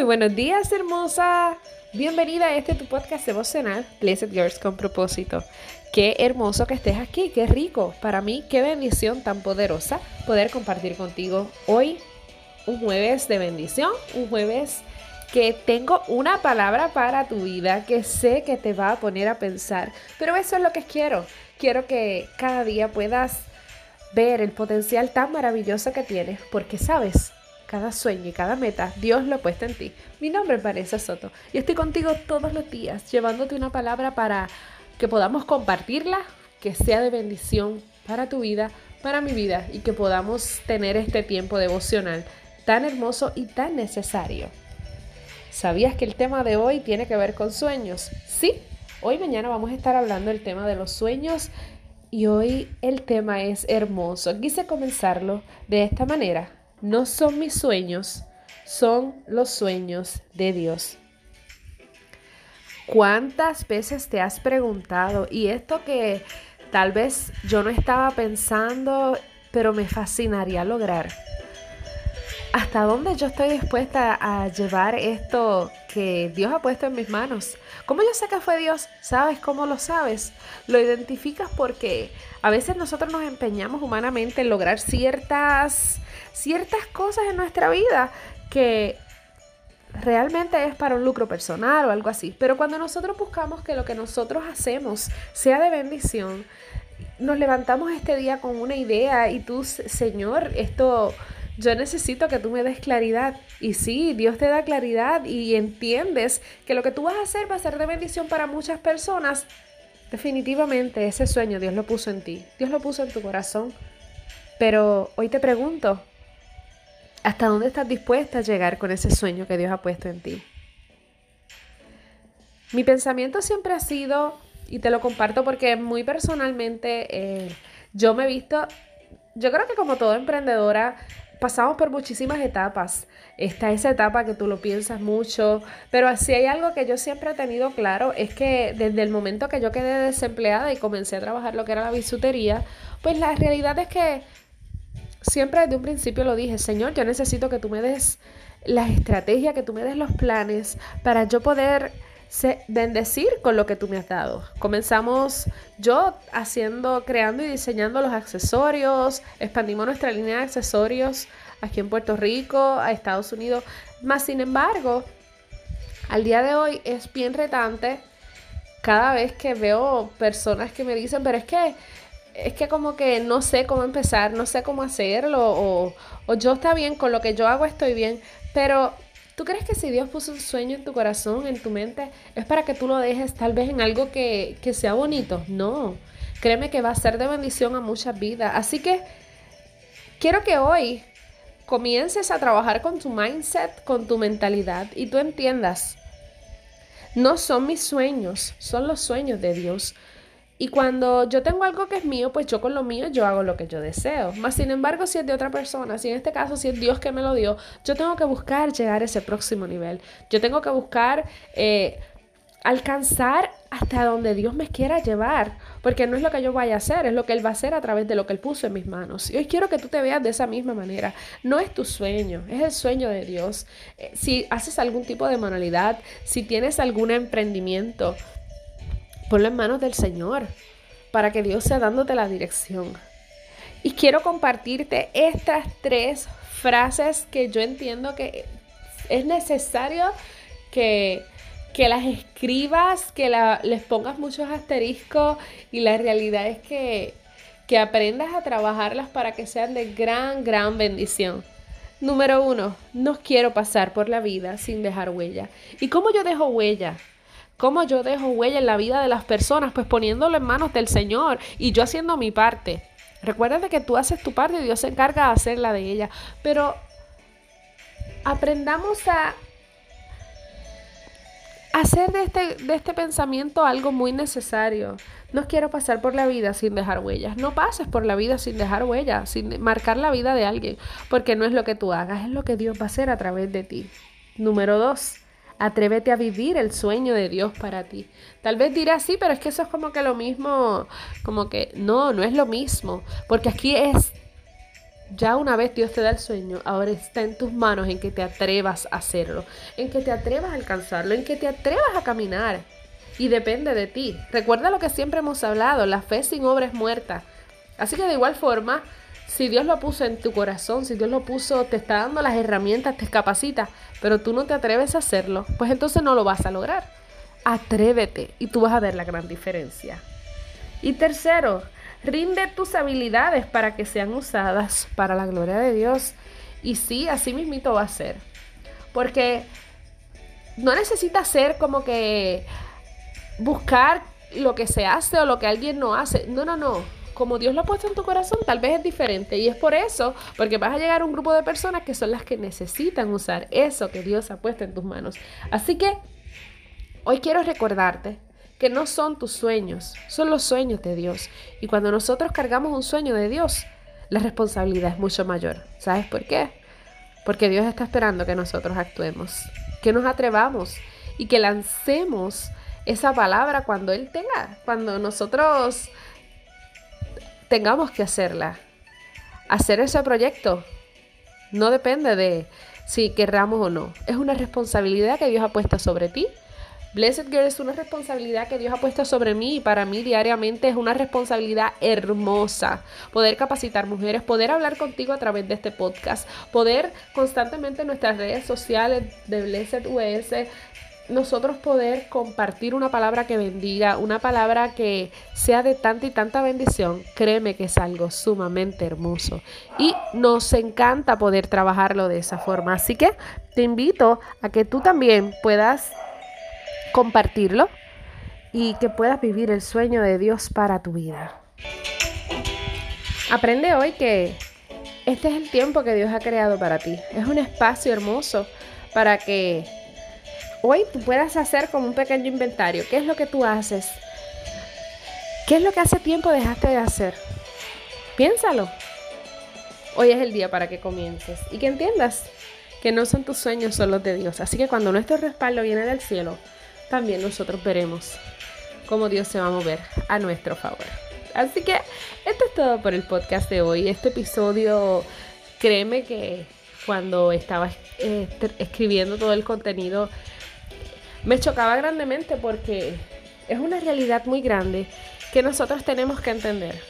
Muy buenos días, hermosa. Bienvenida a este tu podcast devocional, Blessed Girls con propósito. Qué hermoso que estés aquí, qué rico. Para mí, qué bendición tan poderosa poder compartir contigo hoy un jueves de bendición, un jueves que tengo una palabra para tu vida que sé que te va a poner a pensar. Pero eso es lo que quiero. Quiero que cada día puedas ver el potencial tan maravilloso que tienes, porque sabes, cada sueño y cada meta, Dios lo ha puesto en ti. Mi nombre es Vanessa Soto y estoy contigo todos los días llevándote una palabra para que podamos compartirla, que sea de bendición para tu vida, para mi vida y que podamos tener este tiempo devocional tan hermoso y tan necesario. ¿Sabías que el tema de hoy tiene que ver con sueños? Sí, hoy mañana vamos a estar hablando del tema de los sueños y hoy el tema es hermoso. Quise comenzarlo de esta manera no son mis sueños, son los sueños de Dios. ¿Cuántas veces te has preguntado, y esto que tal vez yo no estaba pensando, pero me fascinaría lograr? ¿Hasta dónde yo estoy dispuesta a llevar esto que Dios ha puesto en mis manos? ¿Cómo yo sé que fue Dios? ¿Sabes cómo lo sabes? Lo identificas porque a veces nosotros nos empeñamos humanamente en lograr ciertas, ciertas cosas en nuestra vida que realmente es para un lucro personal o algo así. Pero cuando nosotros buscamos que lo que nosotros hacemos sea de bendición, nos levantamos este día con una idea y tú, Señor, esto yo necesito que tú me des claridad. Y sí, Dios te da claridad y entiendes que lo que tú vas a hacer va a ser de bendición para muchas personas. Definitivamente ese sueño Dios lo puso en ti, Dios lo puso en tu corazón. Pero hoy te pregunto, ¿hasta dónde estás dispuesta a llegar con ese sueño que Dios ha puesto en ti? Mi pensamiento siempre ha sido, y te lo comparto porque muy personalmente eh, yo me he visto, yo creo que como toda emprendedora, pasamos por muchísimas etapas. Está esa etapa que tú lo piensas mucho, pero así hay algo que yo siempre he tenido claro, es que desde el momento que yo quedé desempleada y comencé a trabajar lo que era la bisutería, pues la realidad es que siempre desde un principio lo dije, Señor, yo necesito que tú me des las estrategias, que tú me des los planes para yo poder bendecir con lo que tú me has dado. Comenzamos yo haciendo, creando y diseñando los accesorios, expandimos nuestra línea de accesorios aquí en Puerto Rico, a Estados Unidos. Más sin embargo, al día de hoy es bien retante cada vez que veo personas que me dicen, pero es que es que como que no sé cómo empezar, no sé cómo hacerlo, o, o yo está bien, con lo que yo hago estoy bien, pero ¿Tú crees que si Dios puso un sueño en tu corazón, en tu mente, es para que tú lo dejes tal vez en algo que, que sea bonito? No. Créeme que va a ser de bendición a muchas vidas. Así que quiero que hoy comiences a trabajar con tu mindset, con tu mentalidad y tú entiendas, no son mis sueños, son los sueños de Dios. Y cuando yo tengo algo que es mío, pues yo con lo mío yo hago lo que yo deseo. Más sin embargo, si es de otra persona, si en este caso si es Dios que me lo dio, yo tengo que buscar llegar a ese próximo nivel. Yo tengo que buscar eh, alcanzar hasta donde Dios me quiera llevar, porque no es lo que yo vaya a hacer, es lo que Él va a hacer a través de lo que Él puso en mis manos. Y hoy quiero que tú te veas de esa misma manera. No es tu sueño, es el sueño de Dios. Eh, si haces algún tipo de manualidad, si tienes algún emprendimiento, Ponlo en manos del Señor para que Dios sea dándote la dirección. Y quiero compartirte estas tres frases que yo entiendo que es necesario que, que las escribas, que les pongas muchos asteriscos y la realidad es que, que aprendas a trabajarlas para que sean de gran, gran bendición. Número uno, no quiero pasar por la vida sin dejar huella. ¿Y cómo yo dejo huella? ¿Cómo yo dejo huella en la vida de las personas? Pues poniéndolo en manos del Señor y yo haciendo mi parte. Recuerda que tú haces tu parte y Dios se encarga de hacer la de ella. Pero aprendamos a hacer de este, de este pensamiento algo muy necesario. No quiero pasar por la vida sin dejar huellas. No pases por la vida sin dejar huellas, sin marcar la vida de alguien, porque no es lo que tú hagas, es lo que Dios va a hacer a través de ti. Número dos, Atrévete a vivir el sueño de Dios para ti. Tal vez dirás, sí, pero es que eso es como que lo mismo, como que no, no es lo mismo, porque aquí es Ya una vez Dios te da el sueño, ahora está en tus manos en que te atrevas a hacerlo, en que te atrevas a alcanzarlo, en que te atrevas a caminar. Y depende de ti. Recuerda lo que siempre hemos hablado, la fe sin obra es muerta. Así que de igual forma, si Dios lo puso en tu corazón, si Dios lo puso, te está dando las herramientas, te capacita, pero tú no te atreves a hacerlo, pues entonces no lo vas a lograr. Atrévete y tú vas a ver la gran diferencia. Y tercero, Rinde tus habilidades para que sean usadas para la gloria de Dios. Y sí, así mismito va a ser. Porque no necesitas ser como que buscar lo que se hace o lo que alguien no hace. No, no, no. Como Dios lo ha puesto en tu corazón, tal vez es diferente. Y es por eso, porque vas a llegar a un grupo de personas que son las que necesitan usar eso que Dios ha puesto en tus manos. Así que hoy quiero recordarte que no son tus sueños, son los sueños de Dios. Y cuando nosotros cargamos un sueño de Dios, la responsabilidad es mucho mayor. ¿Sabes por qué? Porque Dios está esperando que nosotros actuemos, que nos atrevamos y que lancemos esa palabra cuando Él tenga, cuando nosotros tengamos que hacerla. Hacer ese proyecto no depende de si querramos o no. Es una responsabilidad que Dios ha puesto sobre ti Blessed Girl es una responsabilidad que Dios ha puesto sobre mí y para mí diariamente es una responsabilidad hermosa. Poder capacitar mujeres, poder hablar contigo a través de este podcast, poder constantemente en nuestras redes sociales de Blessed US nosotros poder compartir una palabra que bendiga, una palabra que sea de tanta y tanta bendición, créeme que es algo sumamente hermoso. Y nos encanta poder trabajarlo de esa forma. Así que te invito a que tú también puedas compartirlo y que puedas vivir el sueño de Dios para tu vida. Aprende hoy que este es el tiempo que Dios ha creado para ti. Es un espacio hermoso para que hoy tú puedas hacer como un pequeño inventario. ¿Qué es lo que tú haces? ¿Qué es lo que hace tiempo dejaste de hacer? Piénsalo. Hoy es el día para que comiences y que entiendas que no son tus sueños, son los de Dios. Así que cuando nuestro respaldo viene del cielo, también nosotros veremos cómo Dios se va a mover a nuestro favor. Así que esto es todo por el podcast de hoy. Este episodio, créeme que cuando estaba eh, escribiendo todo el contenido, me chocaba grandemente porque es una realidad muy grande que nosotros tenemos que entender.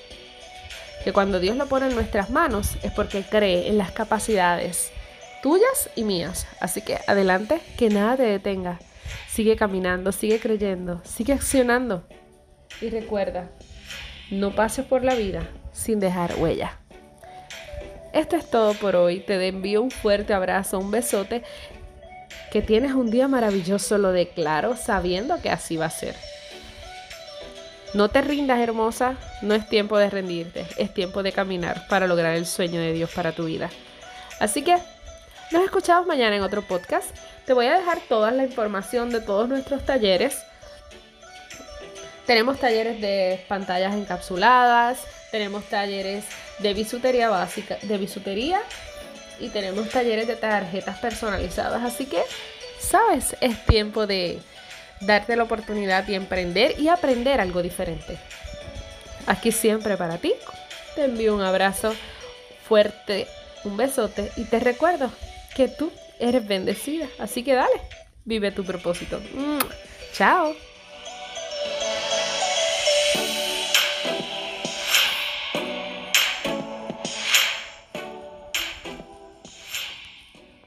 Que cuando Dios lo pone en nuestras manos es porque cree en las capacidades tuyas y mías. Así que adelante, que nada te detenga. Sigue caminando, sigue creyendo, sigue accionando. Y recuerda, no pases por la vida sin dejar huella. Esto es todo por hoy. Te envío un fuerte abrazo, un besote. Que tienes un día maravilloso, lo declaro, sabiendo que así va a ser. No te rindas, hermosa. No es tiempo de rendirte. Es tiempo de caminar para lograr el sueño de Dios para tu vida. Así que nos escuchamos mañana en otro podcast. Te voy a dejar toda la información de todos nuestros talleres. Tenemos talleres de pantallas encapsuladas, tenemos talleres de bisutería básica, de bisutería y tenemos talleres de tarjetas personalizadas. Así que, sabes, es tiempo de darte la oportunidad de emprender y aprender algo diferente. Aquí siempre para ti. Te envío un abrazo fuerte, un besote y te recuerdo que tú eres bendecida. Así que dale, vive tu propósito. Chao.